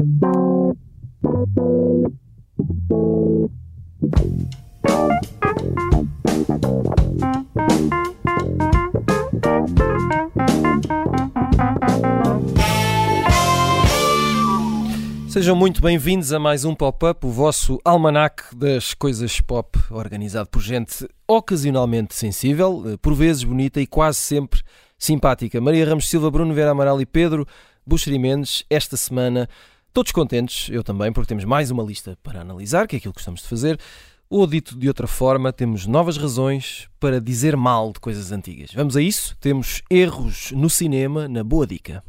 Sejam muito bem-vindos a mais um Pop-Up, o vosso almanac das coisas pop, organizado por gente ocasionalmente sensível, eh, por vezes bonita e quase sempre simpática. Maria Ramos Silva, Bruno Vera Amaral e Pedro Buxeri Mendes, esta semana, todos contentes, eu também, porque temos mais uma lista para analisar, que é aquilo que gostamos de fazer. Ou dito de outra forma, temos novas razões para dizer mal de coisas antigas. Vamos a isso? Temos erros no cinema, na boa dica.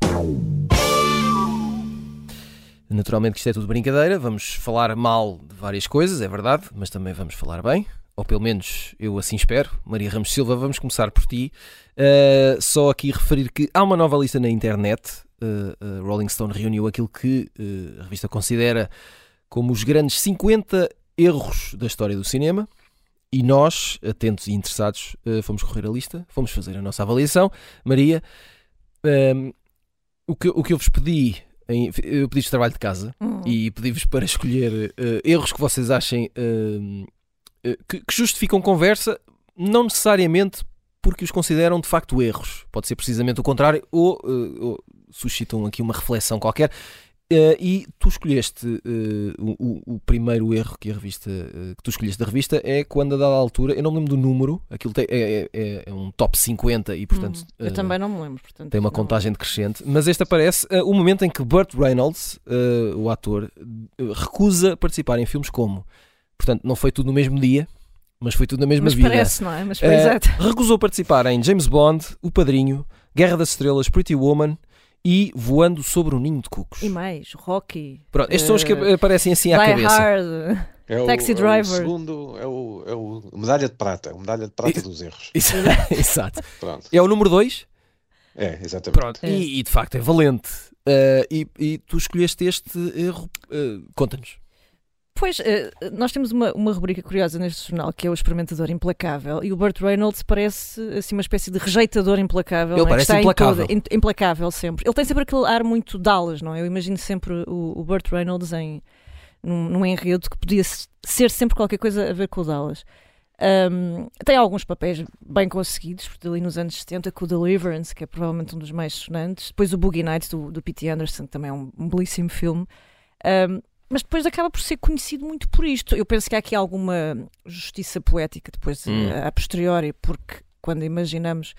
Naturalmente que isto é tudo brincadeira, vamos falar mal de várias coisas, é verdade, mas também vamos falar bem, ou pelo menos eu assim espero. Maria Ramos Silva, vamos começar por ti. Uh, só aqui referir que há uma nova lista na internet, uh, Rolling Stone reuniu aquilo que a revista considera como os grandes 50 erros da história do cinema. E nós, atentos e interessados, fomos correr a lista, fomos fazer a nossa avaliação. Maria, o, que, o que eu vos pedi eu pedi-vos trabalho de casa uhum. e pedi-vos para escolher uh, erros que vocês achem uh, uh, que, que, justificam conversa, não necessariamente porque os consideram de facto erros. Pode ser precisamente o contrário, ou, ou suscitam aqui uma reflexão qualquer. Uh, e tu escolheste uh, o, o, primeiro erro que a revista uh, que tu escolheste da revista é quando a dada altura, eu não me lembro do número, aquilo tem, é, é, é, um top 50 e portanto hum, eu também não me lembro, portanto, tem uma contagem decrescente, mas este aparece o momento em que Burt Reynolds, o ator, recusa participar em filmes como, portanto não foi tudo no mesmo dia, mas foi tudo na mesma mas vida. Parece, não é? Mas foi exato. Recusou participar em James Bond, O Padrinho, Guerra das Estrelas, Pretty Woman e Voando sobre um Ninho de Cucos. E mais, Rocky. Pronto, estes uh, são os que eh, aparecem assim à Die cabeça. Hard. É o, Taxi Driver. É o segundo é o, é o medalha de prata, medalha de prata dos erros. Exato. Pronto. É o número 2? É, exatamente. Pronto. É. E, e, de facto é valente. Uh, e, e, tu escolheste este erro. Uh, Conta-nos. Pois, eh, nós temos uma, uma rubrica curiosa neste jornal que é o Experimentador Implacável e o Burt Reynolds parece assim uma espécie de rejeitador implacável. Ele é? parece implacável. Toda, implacável sempre. Ele tem sempre aquele ar muito Dallas, não é? Eu imagino sempre o, o Burt Reynolds em, num, num enredo que podia ser sempre qualquer coisa a ver com o Dallas. Um, tem alguns papéis bem conseguidos, ali nos anos 70, com o Deliverance, que é provavelmente um dos mais sonantes. Depois o Boogie Nights, do, do P.T. Anderson, que também é um, um belíssimo filme. Um, mas depois acaba por ser conhecido muito por isto. Eu penso que há aqui alguma justiça poética depois hum. a, posteriori, porque quando imaginamos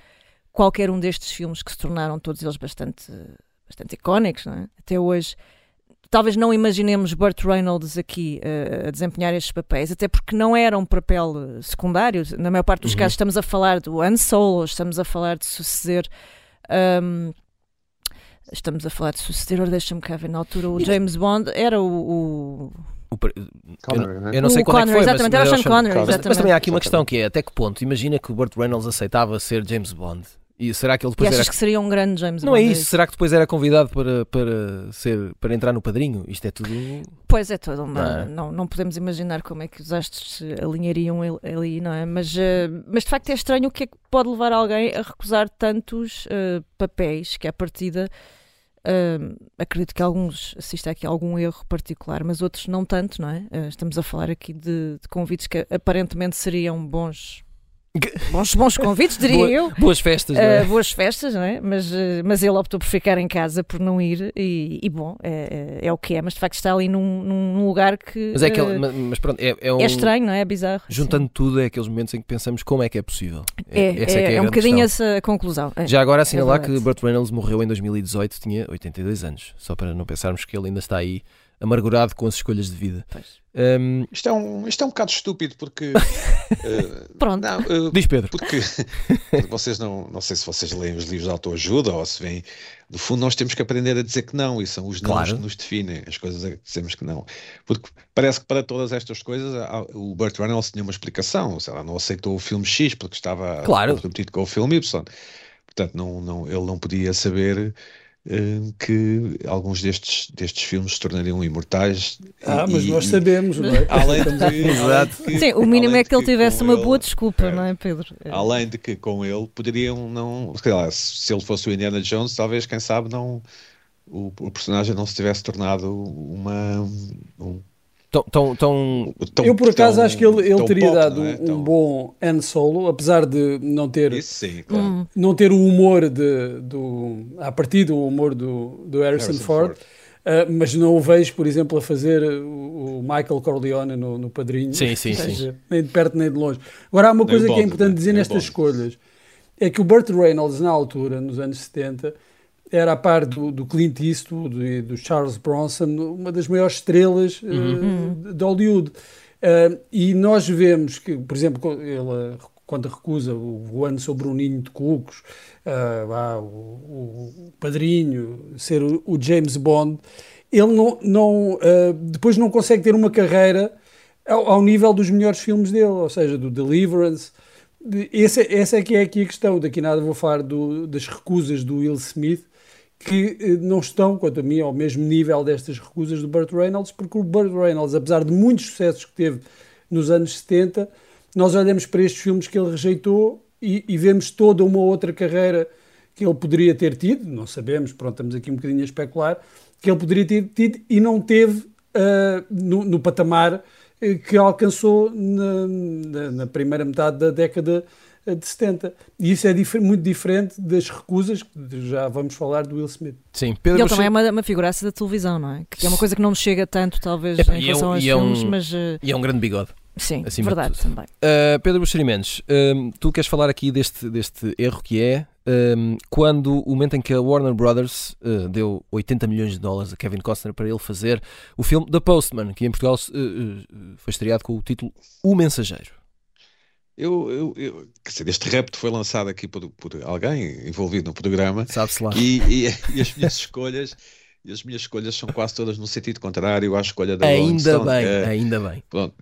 qualquer um destes filmes que se tornaram todos eles bastante, bastante icónicos, é? até hoje, talvez não imaginemos Burt Reynolds aqui uh, a desempenhar estes papéis, até porque não era um papel secundário. Na maior parte dos uhum. casos estamos a falar do Han Solo, estamos a falar de suceder um, Estamos a falar de sucedor, deixa-me cá ver na altura. O James Bond era o. o... o Connery, eu, né? eu, não sei o quando Connery, é que foi, exatamente, mas, era Sean Connery, mas, mas, também há aqui uma questão que é até que ponto? Imagina que o Burt Reynolds aceitava ser James Bond. E será que ele depois e achas era... que seria um grande James não Bond? Não é isso. Será que depois era convidado para, para, ser, para entrar no padrinho? Isto é tudo. Pois é, tudo uma... não, é? não, não podemos imaginar como é que os astros se alinhariam ali, não é? Mas, uh, mas de facto é estranho o que é que pode levar alguém a recusar tantos uh, papéis que, à partida, Uh, acredito que alguns assistem aqui a algum erro particular, mas outros não tanto, não é? Uh, estamos a falar aqui de, de, convites que aparentemente seriam bons. Bons, bons convites, diria Boa, eu. Boas festas, é? Uh, boas festas, não é? Mas, mas ele optou por ficar em casa, por não ir, e, e bom, é, é, é, o que é. Mas de facto está ali num, num lugar que. Mas é aquele. Mas, pronto, é, é, um, é estranho, não é? É bizarro. Juntando tudo, é aqueles momentos em que pensamos como é que é possível. É, é, é, é, um bocadinho questão. essa conclusão. Já agora assinalar que Burt Reynolds morreu em 2018, tinha 82 anos. Só para não pensarmos que ele ainda está aí amargurado com as escolhas de vida. Um... Isto, é um, isto é um bocado estúpido porque. uh, Pronto. Não, uh, Diz Pedro. Porque vocês não. Não sei se vocês leem os livros de autoajuda ou se vêm. No fundo, nós temos que aprender a dizer que não, e são os não claro. que nos definem, as coisas a que dizemos que não. Porque parece que para todas estas coisas o Burt Reynolds tinha uma explicação, sei lá, não aceitou o filme X porque estava claro. comprometido com o filme Y. Portanto, não, não, ele não podia saber que alguns destes, destes filmes se tornariam imortais. Ah, e, mas nós sabemos, não é? Além de, Exato. Sim, o mínimo é que, que ele tivesse uma ele, boa desculpa, é, não é, Pedro? É. Além de que com ele poderiam não. Se, lá, se ele fosse o Indiana Jones, talvez, quem sabe, não o, o personagem não se tivesse tornado uma. Um, Tão, tão, tão, eu por acaso tão, acho que ele, ele teria pop, dado é? um bom Han Solo, apesar de não ter Isso, sim, claro. Hum. não ter o humor de, do a partir do humor do, do Harrison, Harrison Ford, Ford. Uh, mas não o vejo, por exemplo, a fazer o, o Michael Corleone no, no Padrinho. Sim, sim, sim. Nem de perto nem de longe. Agora há uma nem coisa que é importante dizer nestas escolhas é que o Burt Reynolds na altura, nos anos 70 era a par do, do Clint Eastwood e do Charles Bronson, uma das maiores estrelas uhum. uh, de Hollywood. Uh, e nós vemos que, por exemplo, ele, quando recusa o voando sobre um ninho de cucos, uh, o, o, padrinho, ser o, o, James Bond, ele não, não depois não consegue ter uma carreira ao, ao, nível dos melhores filmes dele, ou seja, do Deliverance. Essa, essa é que é aqui a questão. Daqui nada vou falar do, das recusas do Will Smith, que eh, não estão, quanto a mim, ao mesmo nível destas recusas do Burt Reynolds, porque o Burt Reynolds, apesar de muitos sucessos que teve nos anos 70, nós olhamos para estes filmes que ele rejeitou e, e vemos toda uma outra carreira que ele poderia ter tido, não sabemos, pronto, estamos aqui um bocadinho a especular, que ele poderia ter tido e não teve uh, no, no, patamar uh, que alcançou na, na, na, primeira metade da década de 70. E isso é dif muito diferente das recusas, que já vamos falar do Will Smith. Sim, Pedro e ele também é uma, uma figuraça da televisão, não é? Que é uma coisa que não nos chega tanto, talvez, é, em relação é um, aos filmes, um, mas... Uh... E é um grande bigode. Sim, verdade também. Uh, Pedro Buxerimentos, uh, tu queres falar aqui deste, deste erro que é uh, quando o momento em que a Warner Brothers uh, deu 80 milhões de dólares a Kevin Costner para ele fazer o filme The Postman, que em Portugal foi estreado com o título O Mensageiro. Eu, eu, eu, dizer, este repto foi lançado aqui por, por alguém envolvido no programa. Sabe-se lá. E, e, e, as minhas escolhas. E as minhas escolhas são quase todas no sentido contrário à escolha da Ainda bem, é, ainda bem. Pronto,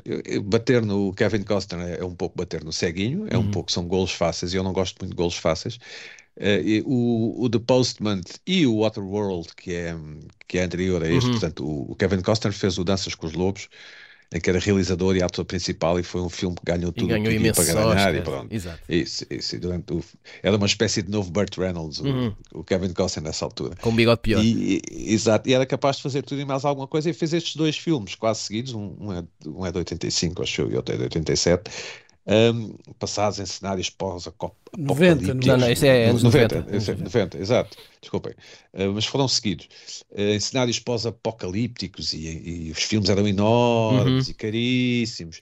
bater no Kevin Costner é, é, um pouco bater no ceguinho, é uhum. um pouco, são golos fáceis, e eu não gosto muito de golos fáceis. Uh, o, o The Postman e o Waterworld, que é, que é anterior a este, uhum. portanto, o, o Kevin Costner fez o Danças com os Lobos, em que era realizador e ator principal e foi um filme que ganhou tudo ganhou tudo para ganhar e pronto. Exato. Isso, isso. durante o, era uma espécie de novo Burt Reynolds, uhum. o, o, Kevin Costner nessa altura. Com um bigode pior. E, e, exato, e era capaz de fazer tudo e mais alguma coisa e fez estes dois filmes quase seguidos, um, um, é, um é de 85, acho eu, e outro é de 87, um, passados em cenários pós-apocalípticos. 90, não, não, isso é anos 90. 90, 90, 90 exato, desculpem. Uh, mas foram seguidos. Uh, em cenários pós-apocalípticos e, e, os filmes eram enormes uhum. e caríssimos.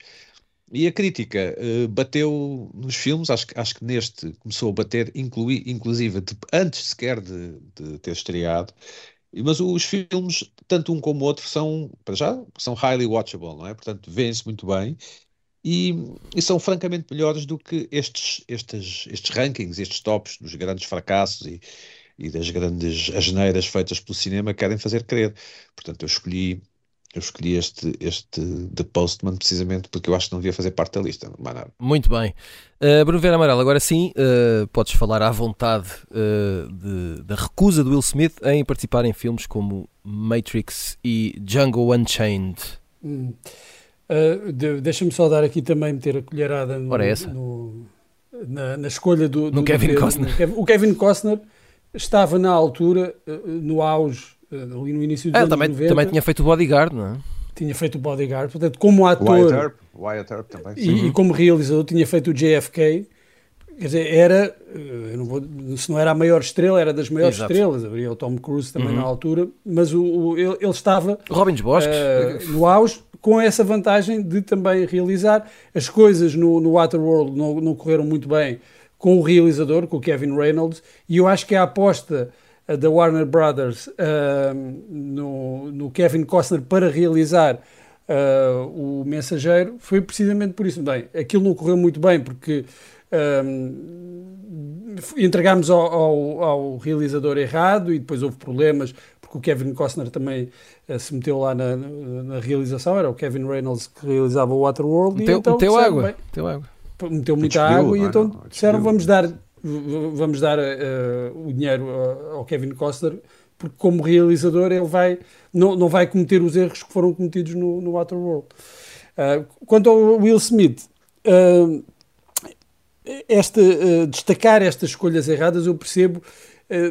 E a crítica uh, bateu nos filmes, acho, acho que neste começou a bater, inclui, inclusive de, antes sequer de, de ter estreado, mas os filmes, tanto um como o outro, são, para já, são highly watchable, não é? Portanto, vêem-se muito bem e, e, são francamente melhores do que estes, estes, estes rankings, estes tops dos grandes fracassos e, e das grandes asneiras feitas pelo cinema querem fazer crer. Portanto, eu escolhi eu escolhi este, este The Postman precisamente porque eu acho que não devia fazer parte da lista, mais nada. Muito bem. Uh, Bruno Vera Amaral, agora sim, uh, podes falar à vontade uh, de, da recusa do Will Smith em participar em filmes como Matrix e Django Unchained. Hum. Uh, de, Deixa-me só dar aqui também meter a colherada no, no na, na, escolha do, do, Kevin do, Costner. Kevin, o Kevin Costner estava na altura, uh, no auge, uh, ali no início dos ah, anos também, 90. Também tinha feito o Bodyguard, não é? Tinha feito o Bodyguard, portanto, como ator Wyatt Earp, Wyatt Earp também. E, e, como realizador tinha feito o JFK. Quer dizer, era, não vou, se não era a maior estrela, era das maiores Exato. estrelas. Haveria o Tom Cruise também uhum. na altura, mas o, o ele, ele, estava Robin Bosques. no auge com essa vantagem de também realizar. As coisas no, no Waterworld não, não correram muito bem com o realizador, com o Kevin Reynolds, e eu acho que a aposta uh, da Warner Brothers uh, no, no, Kevin Costner para realizar uh, o Mensageiro foi precisamente por isso. Bem, aquilo não correu muito bem porque entregámos ao, ao, ao, realizador errado e depois houve problemas porque o Kevin Costner também uh, se meteu lá na, na, realização, era o Kevin Reynolds que realizava o Waterworld. Meteu, e então, meteu água. Bem, meteu água. Meteu muita água e então não, disseram vamos dar, vamos dar uh, o dinheiro ao Kevin Costner porque como realizador ele vai, não, não vai cometer os erros que foram cometidos no, no Waterworld. Uh, quanto ao Will Smith, uh, esta, uh, destacar estas escolhas erradas eu percebo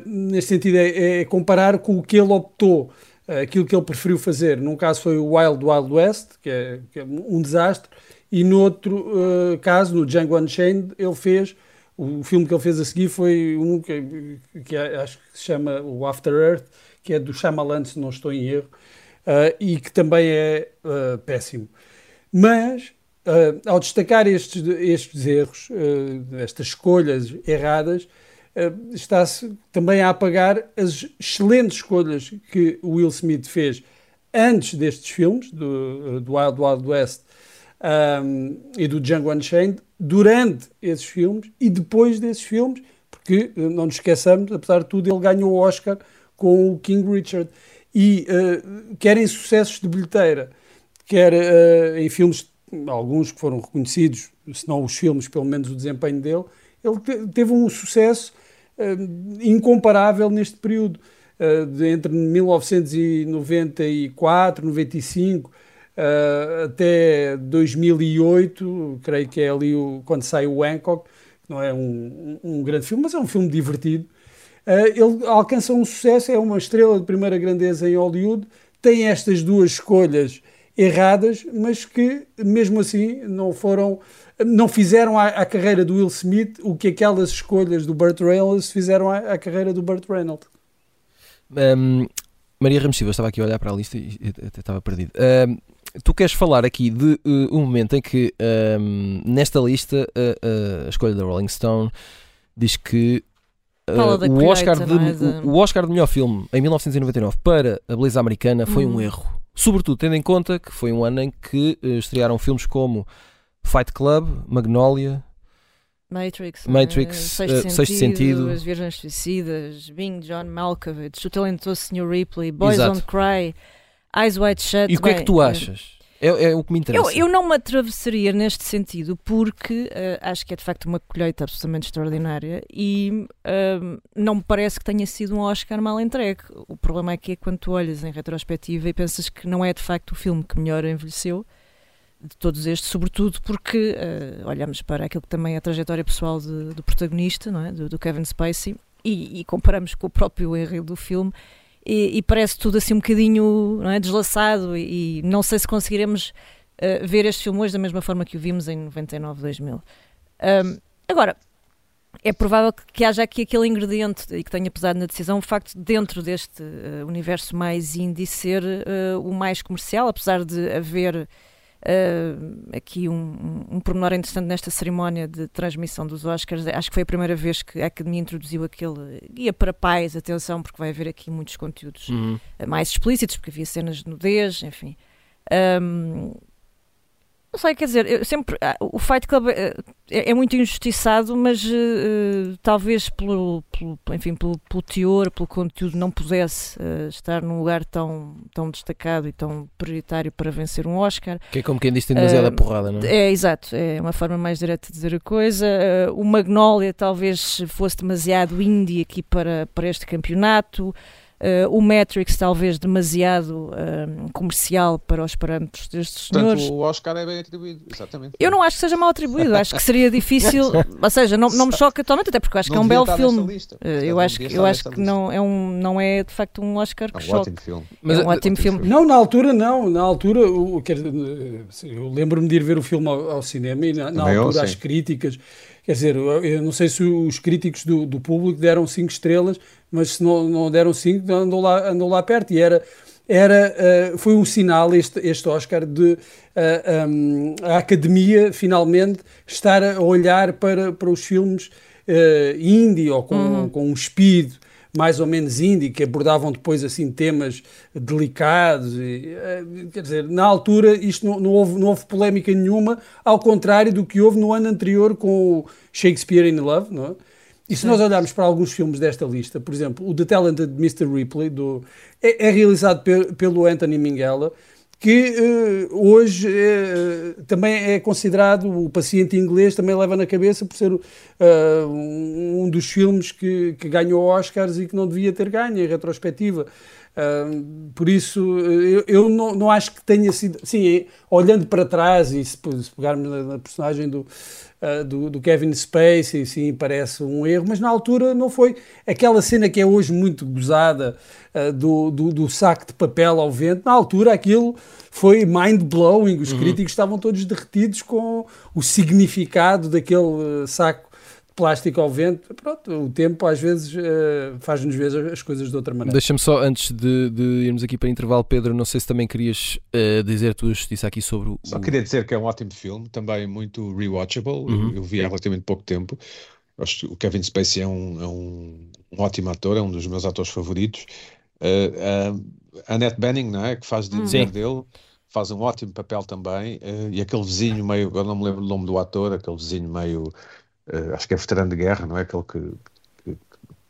neste sentido, é, é, comparar com o que ele optou, aquilo que ele preferiu fazer. Num caso foi o Wild Wild West, que é, que é um desastre, e no outro uh, caso, no Django Unchained, ele fez o filme que ele fez a seguir foi um que, que é, acho que se chama o After Earth, que é do Shyamalan, se não estou em erro, uh, e que também é uh, péssimo. Mas, ao destacar estes, estes erros, estas escolhas erradas, está-se também a apagar as excelentes escolhas que o Will Smith fez antes destes filmes, do, do Wild Wild West um, e do Django Unchained, durante esses filmes e depois desses filmes, porque não nos esqueçamos, apesar de tudo, ele ganhou o Oscar com o King Richard. E uh, quer em sucessos de bilheteira, quer uh, em filmes, alguns que foram reconhecidos, se não os filmes, pelo menos o desempenho dele, ele te, teve um sucesso uh, incomparável neste período, de, entre 1994, 95 uh, até 2008, creio que é ali o, quando sai o Hancock, não é um, um, grande filme, mas é um filme divertido. Uh, ele alcança um sucesso, é uma estrela de primeira grandeza em Hollywood, tem estas duas escolhas erradas, mas que mesmo assim não foram, não fizeram à, à carreira do Will Smith o que aquelas escolhas do Burt Reynolds fizeram à, à carreira do Burt Reynolds. Um, Maria Ramos Silva estava aqui a olhar para a lista e até estava perdido. Um, tu queres falar aqui de uh, um momento em que um, nesta lista uh, uh, a escolha da Rolling Stone diz que o, Oscar de, o, o, Oscar de melhor filme em 1999 para a beleza americana foi um hum. erro. Sobretudo tendo em conta que foi um ano em que estrearam filmes como Fight Club, Magnolia, Matrix, Matrix Sexto, Sexto Sentido, As Virgens Suicidas, Bing, John Malkovich, O Talentoso Sr. Ripley, Boys Exato. Don't Cry. Eyes Wide Shut. E o que é que tu achas? É, é, o que me interessa. Eu, eu não me atravessaria neste sentido porque uh, acho que é de facto uma colheita absolutamente extraordinária e uh, não me parece que tenha sido um Oscar mal entregue. O problema é que é quando tu olhas em retrospectiva e pensas que não é de facto o filme que melhor envelheceu de todos estes, sobretudo porque uh, olhamos para aquilo que também é a trajetória pessoal de, do protagonista, não é? do, do Kevin Spacey, e, e comparamos com o próprio enredo do filme e, e, parece tudo assim um bocadinho não é, deslaçado e, e não sei se conseguiremos uh, ver este filme hoje da mesma forma que o vimos em 99, 2000. Um, agora, é provável que, que, haja aqui aquele ingrediente e que tenha pesado na decisão o facto de dentro deste uh, universo mais indie ser o mais comercial, apesar de haver Uh, aqui um, um, pormenor interessante nesta cerimónia de transmissão dos Oscars. Acho que foi a primeira vez que a Academia introduziu aquele guia para pais, atenção, porque vai haver aqui muitos conteúdos uhum. mais explícitos, porque havia cenas de nudez, enfim. Um, não sei, quer dizer, eu sempre, ah, o Fight Club é, é, é muito injustiçado, mas uh, talvez pelo, pelo, enfim, pelo, pelo, teor, pelo conteúdo, não pudesse uh, estar num lugar tão, tão destacado e tão prioritário para vencer um Oscar. Que é como quem diz tem demasiada uh, porrada, não é? É, exato, é uma forma mais direta de dizer a coisa. o Magnolia talvez fosse demasiado indie aqui para, para este campeonato. Uh, o Matrix talvez demasiado uh, comercial para os parâmetros destes Portanto, senhores. o Oscar é bem atribuído, exatamente. Eu não acho que seja mal atribuído, acho que seria difícil, ou seja, não, não me choca totalmente, até porque eu acho não que é um belo filme. Uh, eu acho, eu acho que não é, um, não é de facto um Oscar que é um choque. Ótimo filme. Mas, é um ótimo filme. Não, na altura não, na altura o, eu lembro-me de ir ver o filme ao, ao cinema e na, na altura eu, as críticas Quer dizer, eu não sei se os críticos do, do público deram 5 estrelas, mas se não, não deram 5, andou lá, andou lá perto. E era, era, uh, foi um sinal este, este Oscar de uh, eh, um, a Academia finalmente estar a olhar para, para os filmes uh, indie ou com, uhum. com um speed mais ou menos indie, que abordavam depois assim temas delicados. E, eh, quer dizer, na altura isto não, não, houve, não houve polémica nenhuma, ao contrário do que houve no ano anterior com o Shakespeare in Love, não é? E se nós olharmos para alguns filmes desta lista, por exemplo, o The Talented Mr. Ripley do, é, é realizado pelo Anthony Minghella, que uh, hoje uh, também é considerado, o paciente inglês também leva na cabeça por ser uh, um dos filmes que, que ganhou Oscars e que não devia ter ganho em retrospectiva. Por isso, eu, eu não, não, acho que tenha sido. Sim, olhando para trás, e se, se pegarmos na, na personagem do, uh, do, do, Kevin Spacey, sim, parece um erro, mas na altura não foi. Aquela cena que é hoje muito gozada uh, do, do, do, saco de papel ao vento, na altura aquilo foi mind-blowing. Os uhum. críticos estavam todos derretidos com o significado daquele saco plástico ao vento, pronto, o tempo às vezes uh, faz-nos ver as coisas de outra maneira. Deixa-me só, antes de, de, irmos aqui para intervalo, Pedro, não sei se também querias uh, dizer tua justiça aqui sobre o... Só queria dizer que é um ótimo filme, também muito rewatchable, uhum. eu vi há relativamente pouco tempo, acho que o Kevin Spacey é um, é um, um ótimo ator, é um dos meus atores favoritos, uh, a Annette Bening, não é, que faz de uhum. dele, faz um ótimo papel também, e aquele vizinho meio, eu não me lembro o nome do ator, aquele vizinho meio uh, acho que é veterano de guerra, não é? Aquele que, que,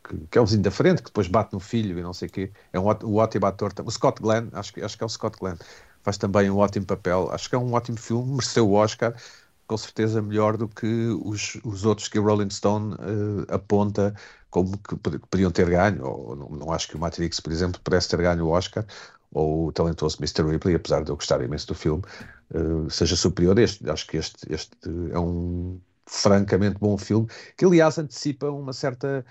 que, que, é o vizinho da frente, que depois bate no filho e não sei o quê. É um, um ótimo ator. O Scott Glenn, acho que, acho que é o Scott Glenn, faz também um ótimo papel. Acho que é um ótimo filme, mereceu o Oscar, com certeza melhor do que os, os outros que o Rolling Stone uh, aponta como que podiam ter ganho. Ou, não, não acho que o Matrix, por exemplo, parece ter ganho o Oscar, ou o talentoso Mr. Ripley, apesar de eu gostar imenso do filme, uh, seja superior a este. Acho que este, este é um francamente bom filme, que aliás antecipa uma certa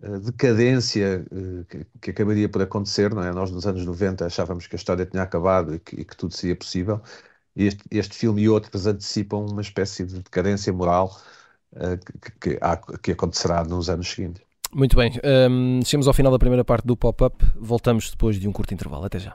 uh, decadência uh, que, que, acabaria por acontecer, não é? Nós nos anos 90 achávamos que a história tinha acabado e que, e que tudo seria possível. Este, este, filme e outros antecipam uma espécie de decadência moral uh, que, que, que, acontecerá nos anos seguintes. Muito bem, um, chegamos ao final da primeira parte do pop-up. Voltamos depois de um curto intervalo. Até já.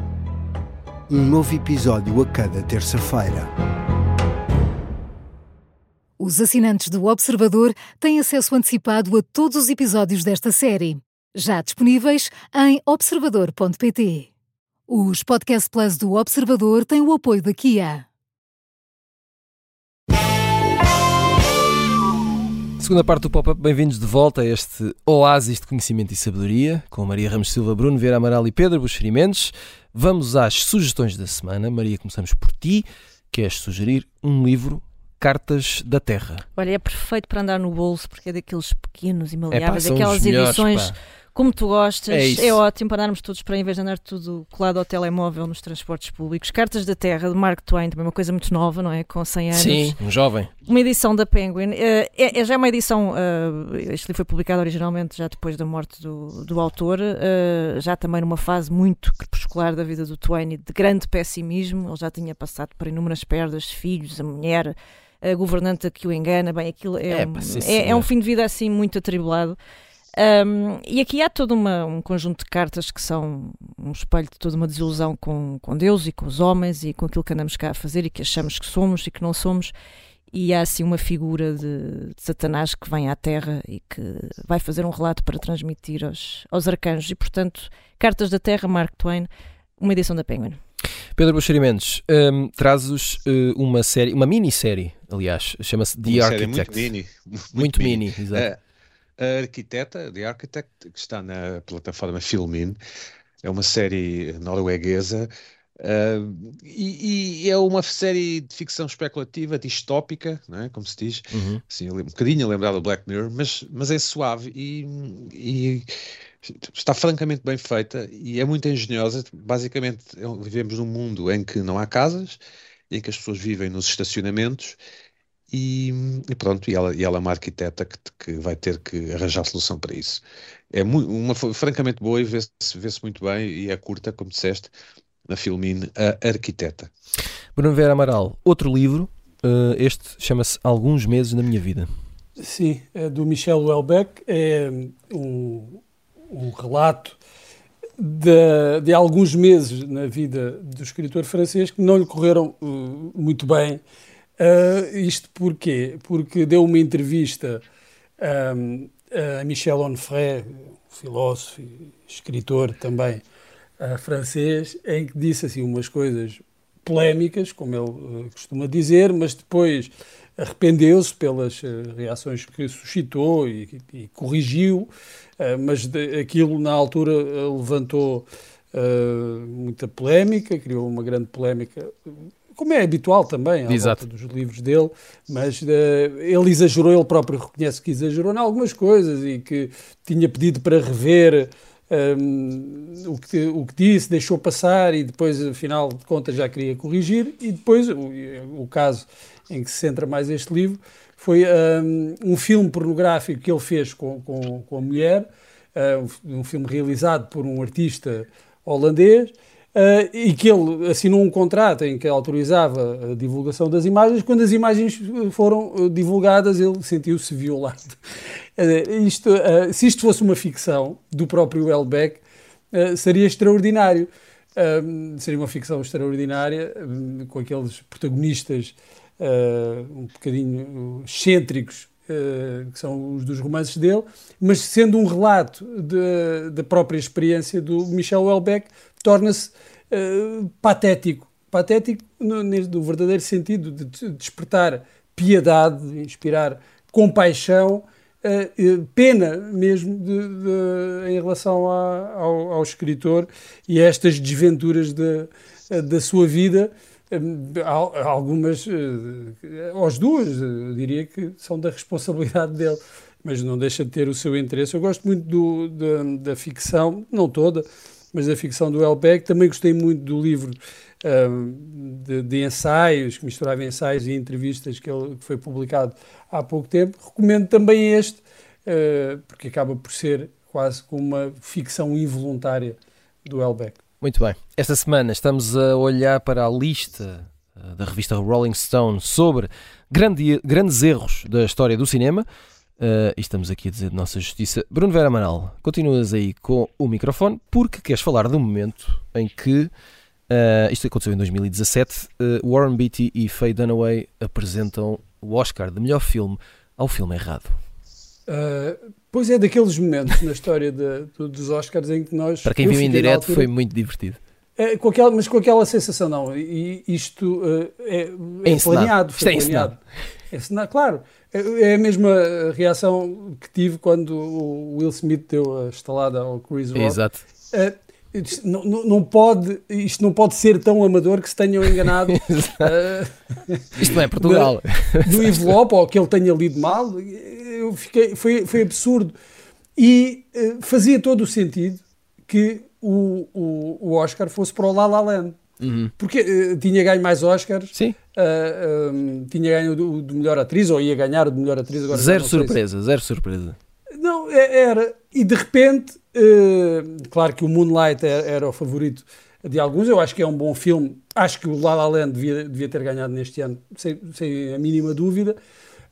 um novo episódio a cada terça-feira. Os assinantes do Observador têm acesso antecipado a todos os episódios desta série, já disponíveis em observador.pt. Os Podcast Plus do Observador têm o apoio da Kia. Segunda parte do pop-up, bem-vindos de volta a este oásis de conhecimento e sabedoria, com Maria Ramos Silva, Bruno Vieira Amaral e Pedro Buxeri Mendes. Vamos às sugestões da semana. Maria, começamos por ti. Queres sugerir um livro Cartas da Terra. Olha, é perfeito para andar no bolso, porque é daqueles pequenos e maleáveis, é, aquelas edições pá como tu gostas, é, é, ótimo para andarmos todos para, em vez de andar tudo colado ao telemóvel nos transportes públicos. Cartas da Terra, de Mark Twain, também uma coisa muito nova, não é? Com 100 anos. Sim, um jovem. Uma edição da Penguin. É, é já uma edição, uh, este livro foi publicado originalmente já depois da morte do, do autor, uh, já também numa fase muito crepuscular da vida do Twain e de grande pessimismo. Ele já tinha passado por inúmeras perdas, filhos, a mulher a governanta que o engana, bem, aquilo é, é, um, é, é, um fim de vida assim muito atribulado. Um, e aqui há todo uma, um conjunto de cartas que são um espelho de toda uma desilusão com, com Deus e com os homens e com aquilo que andamos cá a fazer e que achamos que somos e que não somos. E há assim uma figura de, de Satanás que vem à Terra e que vai fazer um relato para transmitir aos, aos arcanjos. E portanto, Cartas da Terra, Mark Twain, uma edição da Penguin. Pedro Buxeri Mendes, um, trazes uh, uma série, uma minissérie, aliás, chama-se The uma Architect. muito mini. Muito, muito mini, mini exato. É a Arquiteta, The Architect, que está na plataforma Filmin, é uma série norueguesa uh, e, e, é uma série de ficção especulativa, distópica, não é? como se diz, uhum. assim, um bocadinho lembrado do Black Mirror, mas, mas é suave e, e está francamente bem feita e é muito engenhosa. Basicamente, é vivemos num mundo em que não há casas, em que as pessoas vivem nos estacionamentos e, e, pronto, e ela, e ela é uma arquiteta que, que vai ter que arranjar solução para isso. É muito, uma, francamente boa e vê-se vê muito bem e é curta, como disseste, na Filmine, A Arquiteta. Bruno Vera Amaral, outro livro, uh, este chama-se Alguns Meses na Minha Vida. Sim, é do Michel Houellebecq, é um, um relato de, de, alguns meses na vida do escritor francês que não lhe correram uh, muito bem Uh, isto porquê? Porque deu uma entrevista um, a Michel Onfray, filósofo e escritor também uh, francês, em que disse assim umas coisas polémicas, como ele uh, costuma dizer, mas depois arrependeu-se pelas reações que suscitou e, e corrigiu, mas de, aquilo na altura levantou muita polémica, criou uma grande polémica como é habitual também, à Exato. volta dos livros dele, mas uh, ele exagerou, ele próprio reconhece que exagerou em algumas coisas e que tinha pedido para rever um, ehm, o, que, o que disse, deixou passar e depois, afinal de contas, já queria corrigir. E depois, o, o caso em que se centra mais este livro foi um, ehm, um filme pornográfico que ele fez com, com, com a mulher, uh, um filme realizado por um artista holandês Uh, e que ele assinou um contrato em que autorizava a divulgação das imagens. Quando as imagens foram eh, divulgadas, ele sentiu-se violado. Uh, isto, uh, se isto fosse uma ficção do próprio Welbeck, seria extraordinário. seria uma ficção extraordinária, com aqueles protagonistas um bocadinho excêntricos, que são os dos romances dele, mas sendo um relato da própria experiência do Michel Welbeck, torna-se uh, patético. Patético no, no, verdadeiro sentido de despertar piedade, de inspirar compaixão, uh, pena mesmo de, de, em relação a, ao, ao, escritor e a estas desventuras de, da sua vida. Algumas, as duas, diria que são da responsabilidade dele mas não deixa de ter o seu interesse. Eu gosto muito do, da, da ficção, não toda, mas da ficção do Elbeck. Também gostei muito do livro um, de, de, ensaios, que misturava ensaios e entrevistas que, ele, que foi publicado há pouco tempo. Recomendo também este, uh, porque acaba por ser quase como uma ficção involuntária do Elbeck. Muito bem. Esta semana estamos a olhar para a lista uh, da revista Rolling Stone sobre grande, grandes erros da história do cinema. Uh, e estamos aqui a dizer de nossa justiça. Bruno Vera Manal, continuas aí com o microfone porque queres falar do momento em que, uh, isto aconteceu em 2017, uh, eh, Warren Beatty e Faye Dunaway apresentam o Oscar de melhor filme ao filme errado. pois é, daqueles momentos na história de, dos Oscars em que nós. Para quem viu em direto, altura, foi muito divertido. É, com aquela, mas com aquela sensação, não, e isto é, é, é planeado. Isto é planeado. É claro, é a mesma reação que tive quando o Will Smith deu a estalada ao Chris Rock. Exato. Uh, não, não, pode, isto não pode ser tão amador que se tenham enganado. uh, isto não é Portugal. do envelope, ou que ele tenha lido mal. Eu fiquei, foi, foi absurdo. E uh, fazia todo o sentido que o, o, o Oscar fosse para o La La Land. Uhum. Porque uh, tinha ganho mais Oscars. Sim. Uh, um, tinha ganho o de melhor atriz, ou ia ganhar o de melhor atriz. Agora zero surpresa, se... zero surpresa. Não, é, era. E de repente, uh, claro que o Moonlight era, era, o favorito de alguns. Eu acho que é um bom filme. Acho que o La La Land devia, devia ter ganhado neste ano, sem, sem a mínima dúvida.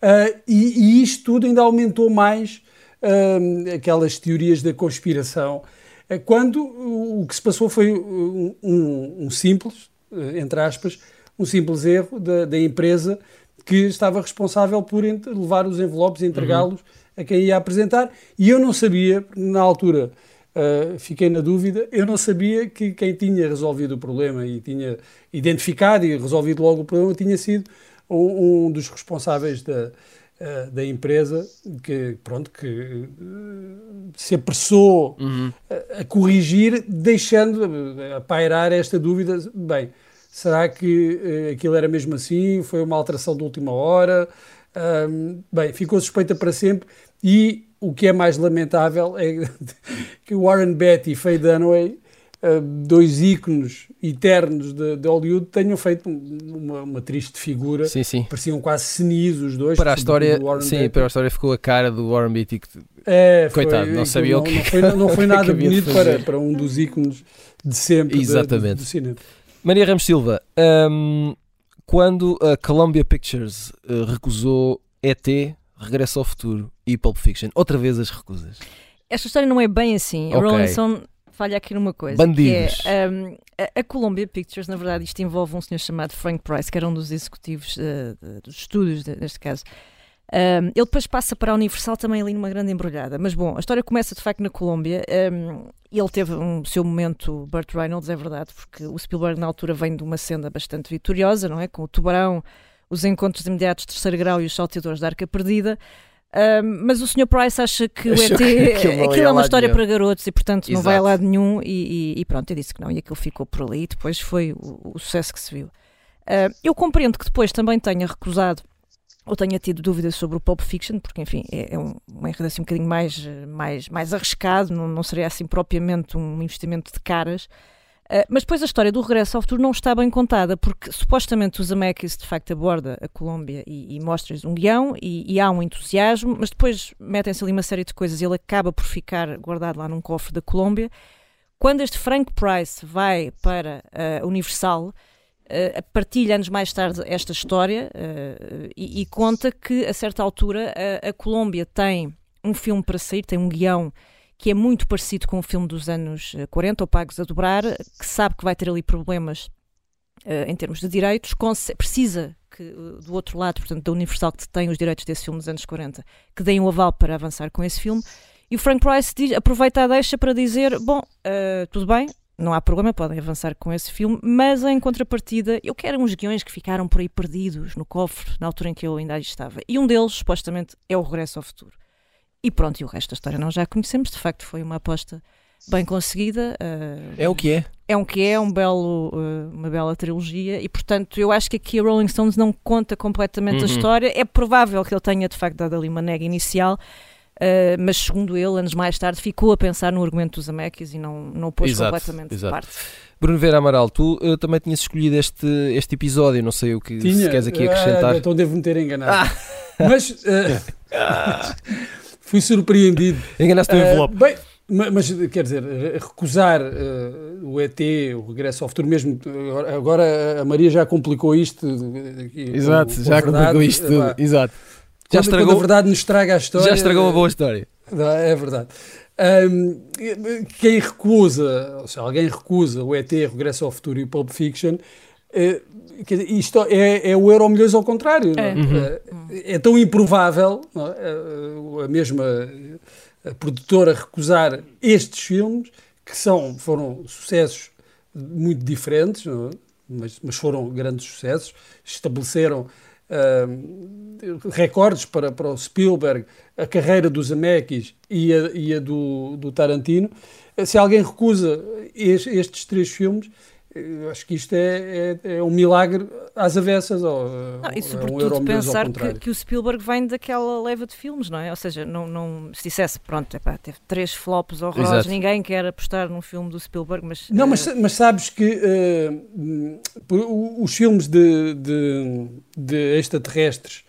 Uh, e, e, isto tudo ainda aumentou mais uh, aquelas teorias da conspiração é quando o que se passou foi um, um, um simples, eh, entre aspas, um simples erro da, da, empresa que estava responsável por levar os envelopes e entregá-los uhum. a quem ia apresentar. E eu não sabia, na altura uh, fiquei na dúvida, eu não sabia que quem tinha resolvido o problema e tinha identificado e resolvido logo o problema tinha sido um, um dos responsáveis da, uh, da empresa que, pronto, que uh, se apressou uhum. a, a, corrigir, deixando a pairar esta dúvida. Bem, será que aquilo era mesmo assim? Foi uma alteração de última hora? bem, ficou suspeita para sempre e o que é mais lamentável é que Warren Beatty e Faye Dunaway uh, dois ícones eternos de, de, Hollywood tenham feito uma, uma triste figura. Sim, sim. Pareciam quase senis os dois. Para a história, sim, Beatty. para a história ficou a cara do Warren Beatty. É, Coitado, foi, não sabia não, o que não foi, não foi nada bonito para, para um dos ícones de sempre Exatamente. do cinema. Maria Ramos Silva, um, quando a Columbia Pictures uh, recusou ET, Regresso ao Futuro e Pulp Fiction, outra vez as recusas. Esta história não é bem assim. Okay. A Rolling Stone falha aqui numa coisa. Bandidos. Que é, um, a, a, Columbia Pictures, na verdade, isto envolve um senhor chamado Frank Price, que era um dos executivos uh, dos estúdios, de, neste caso. Um, ele depois passa para a Universal também ali numa grande embrulhada. Mas bom, a história começa de facto na Colômbia. Um, ele teve um seu momento, Burt Reynolds, é verdade, porque o Spielberg na altura vem de uma senda bastante vitoriosa, não é? Com o Tubarão, os encontros imediatos de terceiro grau e os salteadores da Arca Perdida. Um, mas o Sr. Price acha que o ET aquilo, aquilo é uma história nenhum. para garotos e portanto Exato. não vai a lado nenhum e, e, e, pronto, eu disse que não e aquilo ficou por ali e depois foi o, o sucesso que se viu. Uh, eu compreendo que depois também tenha recusado ou tenha tido dúvidas sobre o Pulp Fiction, porque enfim, é, é um, um enredo assim um bocadinho mais, mais, mais arriscado, não, não seria assim propriamente um investimento de caras. Uh, mas depois a história do regresso ao futuro não está bem contada, porque supostamente o Zemeckis de facto aborda a Colômbia e, e mostra-lhes um guião e, e, há um entusiasmo, mas depois metem-se ali uma série de coisas e ele acaba por ficar guardado lá num cofre da Colômbia. Quando este Frank Price vai para a uh, Universal, uh, partilha anos mais tarde esta história uh, e, e, conta que, a certa altura, a, a, Colômbia tem um filme para sair, tem um guião que é muito parecido com o filme dos anos 40, ou Pagos a Dobrar, que sabe que vai ter ali problemas uh, em termos de direitos, precisa que do outro lado, portanto, da Universal que tem os direitos desse filme dos anos 40, que deem o aval para avançar com esse filme. E o Frank Price diz, aproveita a deixa para dizer: Bom, uh, tudo bem, não há problema, podem avançar com esse filme, mas em contrapartida, eu quero uns guiões que ficaram por aí perdidos no cofre, na altura em que eu ainda estava. E um deles, supostamente, é o Regresso ao Futuro. E pronto, e o resto da história nós já conhecemos, de facto foi uma aposta bem conseguida. Uh, é o que é. É um que é, um belo, uh, uma bela trilogia, e portanto eu acho que aqui a Rolling Stones não conta completamente uhum. a história. É provável que ele tenha de facto dado ali uma nega inicial, Uh, mas segundo ele, anos mais tarde, ficou a pensar no argumento dos Zemeckis e não, não pôs exato, completamente exato. de parte. Bruno Vera Amaral, tu uh, também tinhas escolhido este, este episódio, não sei o que Tinha, se queres aqui acrescentar. Uh, então devo-me ter enganado. Ah. Mas fui surpreendido. Enganaste o envelope. bem, mas quer dizer, recusar o ET, o regresso ao futuro mesmo, agora a Maria já complicou isto. Exato, com, com já verdade, complicou isto tudo. Exato. Já quando, estragou, quando a verdade nos estraga a história. Já estragou uma boa história. É verdade. Um, quem recusa, ou seja, alguém recusa o ET, Regresso ao Futuro e o Pulp Fiction, é, isto é, é o Euro Milhões ao contrário. É. Uhum. é, é tão improvável é? a mesma a produtora recusar estes filmes, que são, foram sucessos muito diferentes, mas, mas foram grandes sucessos, estabeleceram uh, recordes para, para o Spielberg, a carreira dos Zemeckis e a, e a do, do Tarantino. Se alguém recusa estes três filmes, eu acho que isto é, é, é, um milagre às avessas. Ou, não, e sobretudo é um pensar que, que, o Spielberg vem daquela leva de filmes, não é? Ou seja, não, não, se dissesse, pronto, epá, teve três flops horrorosos, Exato. ninguém quer apostar num filme do Spielberg, mas... Não, mas, mas sabes que uh, os filmes de, de, de extraterrestres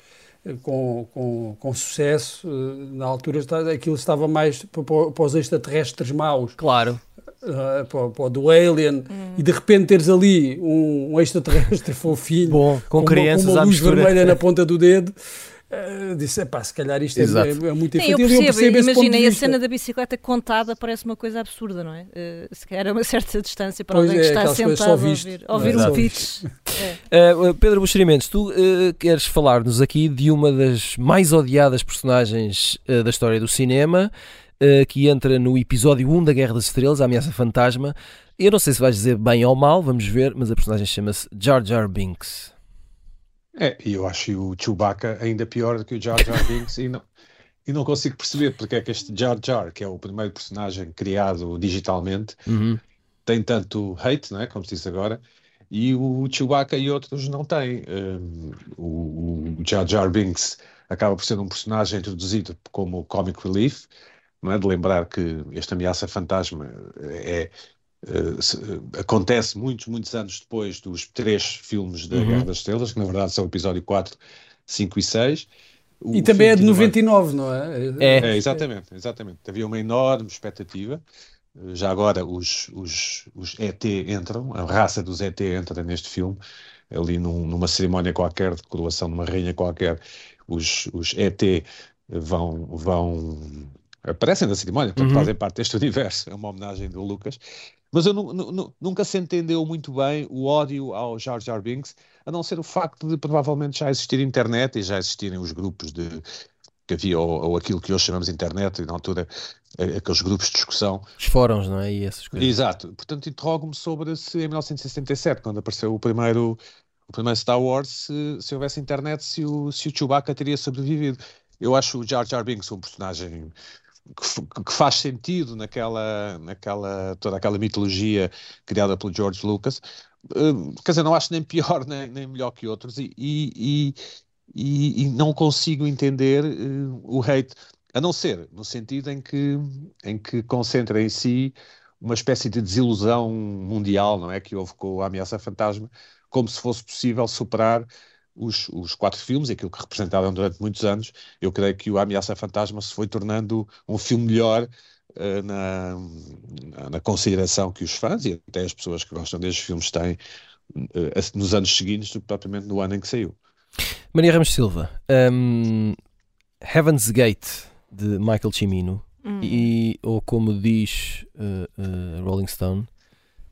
eh, com, com, com sucesso, na altura aquilo estava mais para, para os extraterrestres maus. Claro uh, para, para, o do Alien hum. e de repente teres ali um, um extraterrestre fofinho Bom, com, com crianças uma, com uma luz vermelha na ponta do dedo. Uh, disse, pá, se calhar isto é, é, muito infantil. Sim, eu percebo, eu imagina, a cena da bicicleta contada parece uma coisa absurda, não é? Uh, se calhar a uma certa distância para pois alguém é, que está sentado a ouvir, a ouvir um pitch. É. Uh, Pedro Buxerimentos, tu queres falar-nos aqui de uma das mais odiadas personagens da história do cinema, uh, que entra no episódio 1 da Guerra das Estrelas, a Ameaça Fantasma. Eu não sei se vais dizer bem ou mal, vamos ver, mas a personagem chama-se Jar Jar Binks. É, e eu acho o Chewbacca ainda pior do que o Jar Jar Binks e não, e não consigo perceber porque é que este Jar Jar, que é o primeiro personagem criado digitalmente, uhum. tem tanto hate, não é, como se disse agora, e o Chewbacca e outros não têm. Um, o, o Jar Jar Binks acaba por ser um personagem introduzido como comic relief, não é? de lembrar que esta ameaça fantasma é, Uh, acontece muitos, muitos anos depois dos três filmes da uhum. Guerra das Estrelas, que na verdade são o episódio 4, 5 e 6. O e também é de 99, não é? É, é exatamente, exatamente. Havia uma enorme expectativa. Já agora os, os, os ET entram, a raça dos ET entra neste filme, ali num, numa cerimónia qualquer, de coroação de uma rainha qualquer, os, os ET vão, vão aparecem na cerimónia, portanto uhum. fazem parte deste universo, é uma homenagem do Lucas. Mas eu nunca se entendeu muito bem o ódio ao Jar Jar Binks, a não ser o facto de provavelmente já existir internet e já existirem os grupos de que havia, ou, ou aquilo que hoje chamamos de internet, e na altura aqueles grupos de discussão. Os fóruns, não é? E essas coisas. Exato. Portanto, interrogo-me sobre se em 1967, quando apareceu o primeiro, o primeiro Star Wars, se, se houvesse internet, se o, se o Chewbacca teria sobrevivido. Eu acho o Jar Jar Binks um personagem que, que, faz sentido naquela, naquela toda aquela mitologia criada pelo George Lucas. Uh, quer dizer, não acho nem pior nem, nem melhor que outros e, e, e, e não consigo entender uh, o hate, a não ser no sentido em que, em que concentra em si uma espécie de desilusão mundial, não é? Que houve com a Ameaça Fantasma, como se fosse possível superar os, os quatro filmes, aquilo que representaram durante muitos anos. Eu creio que o Ameaça Fantasma se foi tornando um filme melhor uh, na, na consideração que os fãs e até as pessoas que gostam destes filmes têm uh, nos anos seguintes do que propriamente no ano em que saiu. Maria Ramos Silva, um, Heaven's Gate de Michael Cimino hum. e ou como diz uh, Rolling Stone,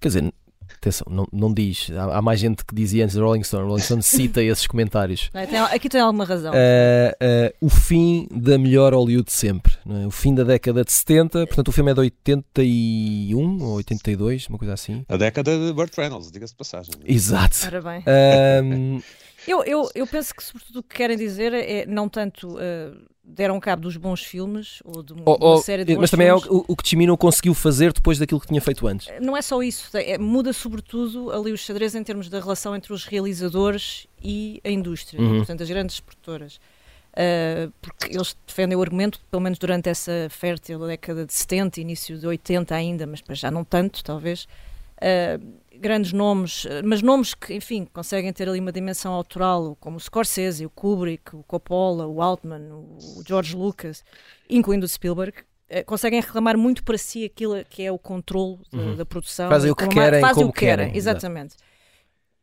quer dizer, Atenção, não, não diz. Há, há, mais gente que dizia antes de Rolling Stone. Rolling Stone cita esses comentários. É, tem, aqui tem alguma razão. Uh, uh, o fim da melhor Hollywood sempre. É? O fim da década de 70. Portanto, o filme é de 81 ou 82, uma coisa assim. A década de Burt Reynolds, diga-se de passagem. Exato. Ora bem. eu, eu, eu penso que, sobretudo, o que querem dizer é não tanto. Uh, deram cabo dos bons filmes ou de uma, oh, oh, série de Mas também filmes. é o, o que Chimino conseguiu fazer depois daquilo que tinha feito antes. Não é só isso, é, muda sobretudo ali os xadrez em termos da relação entre os realizadores e a indústria, uhum. portanto as grandes produtoras. Uh, porque eles defendem o argumento, pelo menos durante essa fértil década de 70, início de 80 ainda, mas já não tanto, talvez, uh, grandes nomes, mas nomes que, enfim, conseguem ter ali uma dimensão autoral, como o Scorsese, o Kubrick, o Coppola, o Altman, o George Lucas, incluindo o Spielberg, uh, conseguem reclamar muito para si aquilo que é o controle uhum. da, produção. Fazem o que querem, fazem como o que querem. querem exatamente. Exato.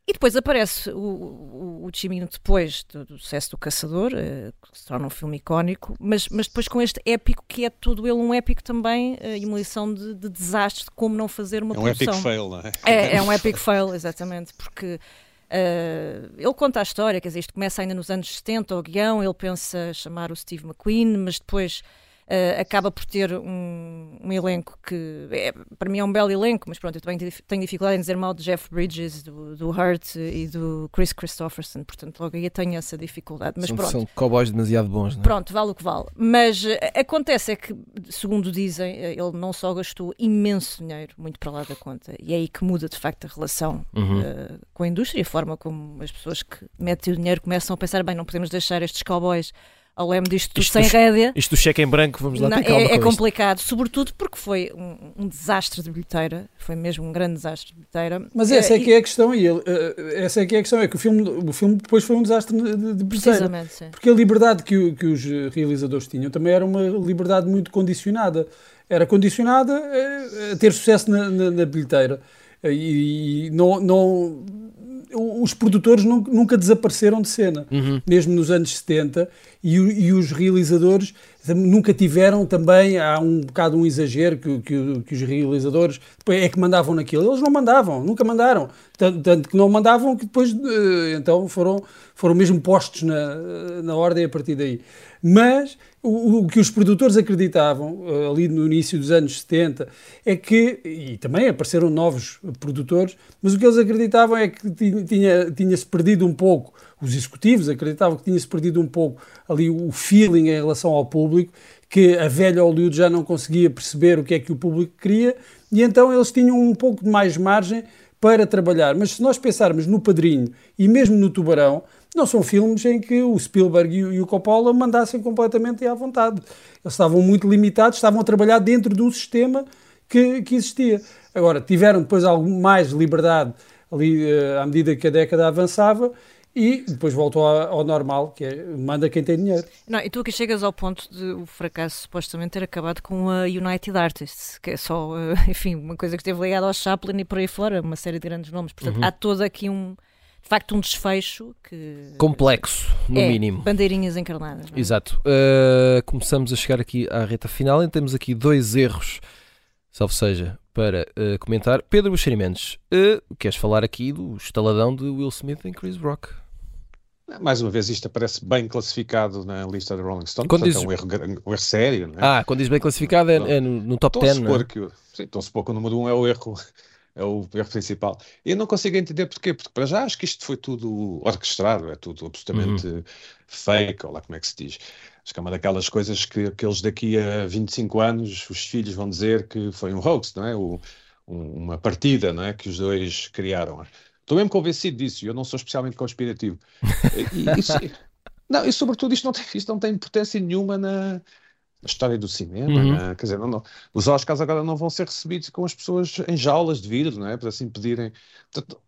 E depois aparece o, o, o Chimino depois do, do sucesso do Caçador, uh, que se torna um filme icónico, mas, mas depois com este épico que é todo ele um épico também uh, e uma lição de, de desastre de como não fazer uma é um produção. É um epic fail, não é? É, é um epic fail, exatamente, porque Uh, ele conta a história, quer dizer, isto começa ainda nos anos 70, o guião, ele pensa chamar o Steve McQueen, mas depois uh, acaba por ter um, um elenco que é, para mim é um belo elenco, mas pronto, eu também tenho dificuldade em dizer mal de Jeff Bridges, do, do Hurt e do Chris Christopherson, portanto logo aí tenho essa dificuldade. Mas são, pronto. são cowboys demasiado bons, não é? Pronto, vale o que vale. Mas uh, acontece é que, segundo dizem, uh, ele não só gastou imenso dinheiro, muito para lá da conta, e é aí que muda de facto a relação uhum. com a indústria, a forma como as pessoas que metem o dinheiro começam a pensar, bem, não podemos deixar estes cowboys ao leme disto tudo isto sem rédea. Isto do cheque em branco, vamos lá não, É, é complicado, isto. sobretudo porque foi um, um, desastre de bilheteira, foi mesmo um grande desastre de bilheteira. Mas essa é, é que é a questão, e ele, essa é que é a questão, é que o filme, o filme depois foi um desastre de, de bilheteira. Precisamente, sim. Porque a liberdade que, que os realizadores tinham também era uma liberdade muito condicionada. Era condicionada a ter sucesso na, na, na bilheteira. E, e não, não os produtores nunca desapareceram de cena, uhum. mesmo nos anos 70, e, e, os realizadores nunca tiveram também, há um bocado um exagero que, que, que, os realizadores depois é que mandavam naquilo, eles não mandavam, nunca mandaram, tanto, tanto que não mandavam que depois eh, então foram, foram mesmo postos na, na ordem a partir daí. Mas o, o, que os produtores acreditavam eh, ali no início dos anos 70 é que, e também apareceram novos produtores, mas o que eles acreditavam é que tinha, tinha-se perdido um pouco, os executivos acreditavam que tinha-se perdido um pouco ali o feeling em relação ao público, que a velha Hollywood já não conseguia perceber o que é que o público queria, e então eles tinham um pouco de mais margem para trabalhar. Mas se nós pensarmos no Padrinho e mesmo no Tubarão, não são filmes em que o Spielberg e o Coppola mandassem completamente à vontade. Eles estavam muito limitados, estavam a trabalhar dentro de um sistema que, que existia. Agora, tiveram depois algo mais liberdade ali uh, à medida que a década avançava e depois voltou ao, normal, que é manda quem tem dinheiro. Não, e tu aqui chegas ao ponto de o fracasso supostamente ter acabado com a United Artists, que é só, uh, enfim, uma coisa que esteve ligada ao Chaplin e por aí fora, uma série de grandes nomes. Portanto, uhum. há todo aqui um de facto um desfecho que complexo no é, mínimo bandeirinhas encarnadas é? exato uh, começamos a chegar aqui à reta final e temos aqui dois erros salvo seja para uh, comentar. Pedro Buxerimentos, uh, queres falar aqui do estaladão de Will Smith em Chris Rock? Mais uma vez, isto aparece bem classificado na lista da Rolling Stone, quando diz... é um erro, um erro sério. É? Ah, quando diz bem classificado é, é no, no, top 10, não é? Que, sim, então se pôr que o número 1 um é o erro é o erro principal. Eu não consigo entender porquê, porque para já acho que isto foi tudo orquestrado, é tudo absolutamente uhum. fake, ou lá como é que se diz. Acho que é uma daquelas coisas que, que eles daqui a 25 anos, os filhos vão dizer que foi um hoax, não é? O, um, uma partida, não é? Que os dois criaram. Estou mesmo convencido disso, eu não sou especialmente conspirativo. E, isso, não, e sobretudo isto não tem, isto não tem importância nenhuma na, a história do cinema, uhum. né? quer dizer, não, não, os Oscars agora não vão ser recebidos com as pessoas em jaulas de vidro, não é? Para assim pedirem. Portanto,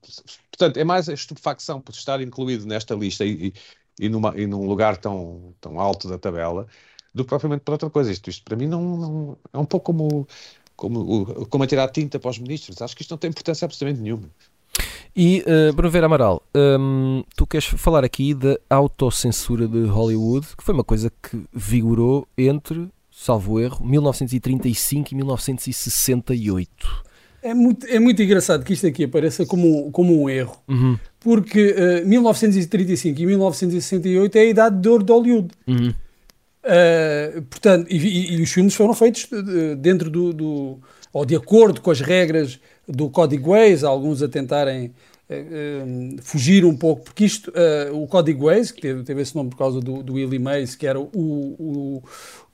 portanto, é mais a estupefacção por estar incluído nesta lista e, e, e, numa, e num lugar tão, tão alto da tabela do que propriamente por outra coisa. Isto, isto para mim não, não é um pouco como, como, como a tirar tinta para os ministros. Acho que isto não tem importância absolutamente nenhuma. E, uh, Bruno Vera Amaral, um, tu queres falar aqui da autocensura de Hollywood, que foi uma coisa que vigorou entre, salvo erro, 1935 e 1968. É muito, é muito engraçado que isto aqui apareça como, como um erro, uhum. porque uh, eh, 1935 e 1968 é a idade de ouro de Hollywood. Uhum. Uh, portanto, e, e, e, os filmes foram feitos dentro do, do, ou de acordo com as regras do Código Waze, alguns a tentarem uh, fugir um pouco, porque isto, uh, o Código Waze, que teve, teve, esse nome por causa do, Willie Mays, que era o, o,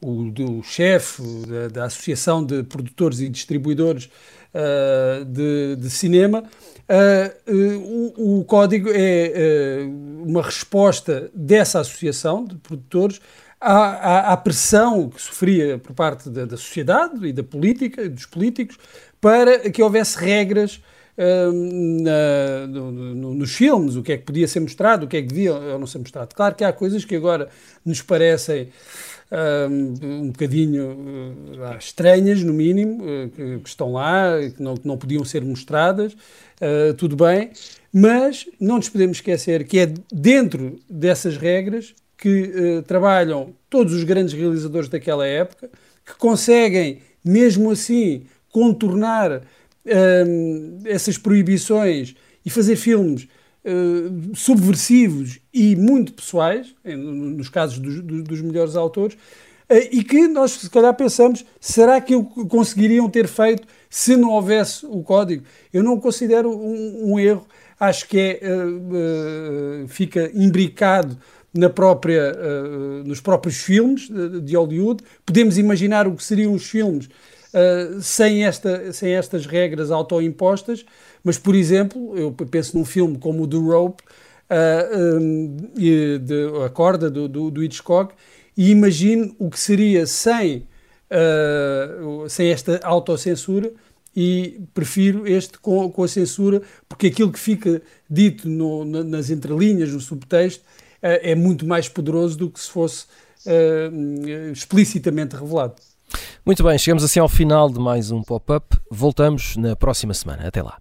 o do chefe da, da, Associação de Produtores e Distribuidores uh, de, de, cinema, o, o, código é uma resposta dessa associação de produtores à, à, à, pressão que sofria por parte da, da, sociedade e da política, dos políticos, para que houvesse regras hum, na, no, no, nos filmes, o que é que podia ser mostrado, o que é que devia ou não ser mostrado. Claro que há coisas que agora nos parecem um, um bocadinho uh, estranhas, no mínimo, uh, que, que, estão lá, que não, que não podiam ser mostradas, uh, tudo bem, mas não nos podemos esquecer que é dentro dessas regras que trabalham todos os grandes realizadores daquela época, que conseguem, mesmo assim, contornar uh, essas proibições e fazer filmes uh, subversivos e muito pessoais, nos casos dos, dos melhores autores, uh, e que nós, se calhar, pensamos: será que o conseguiriam ter feito se não houvesse o código? Eu não considero um, um erro, acho que é, uh, fica imbricado na própria, uh, nos próprios filmes de, de, Hollywood. Podemos imaginar o que seriam os filmes uh, sem, esta, sem estas regras autoimpostas, mas, por exemplo, eu penso num filme como o do Rope, uh, um, de, a corda do, do, do, Hitchcock, e imagino o que seria sem, sem esta autocensura e prefiro este com, com, a censura, porque aquilo que fica dito no, nas entrelinhas, no subtexto, é, é muito mais poderoso do que se fosse eh, explicitamente revelado. Muito bem, chegamos assim ao final de mais um pop-up. Voltamos na próxima semana. Até lá.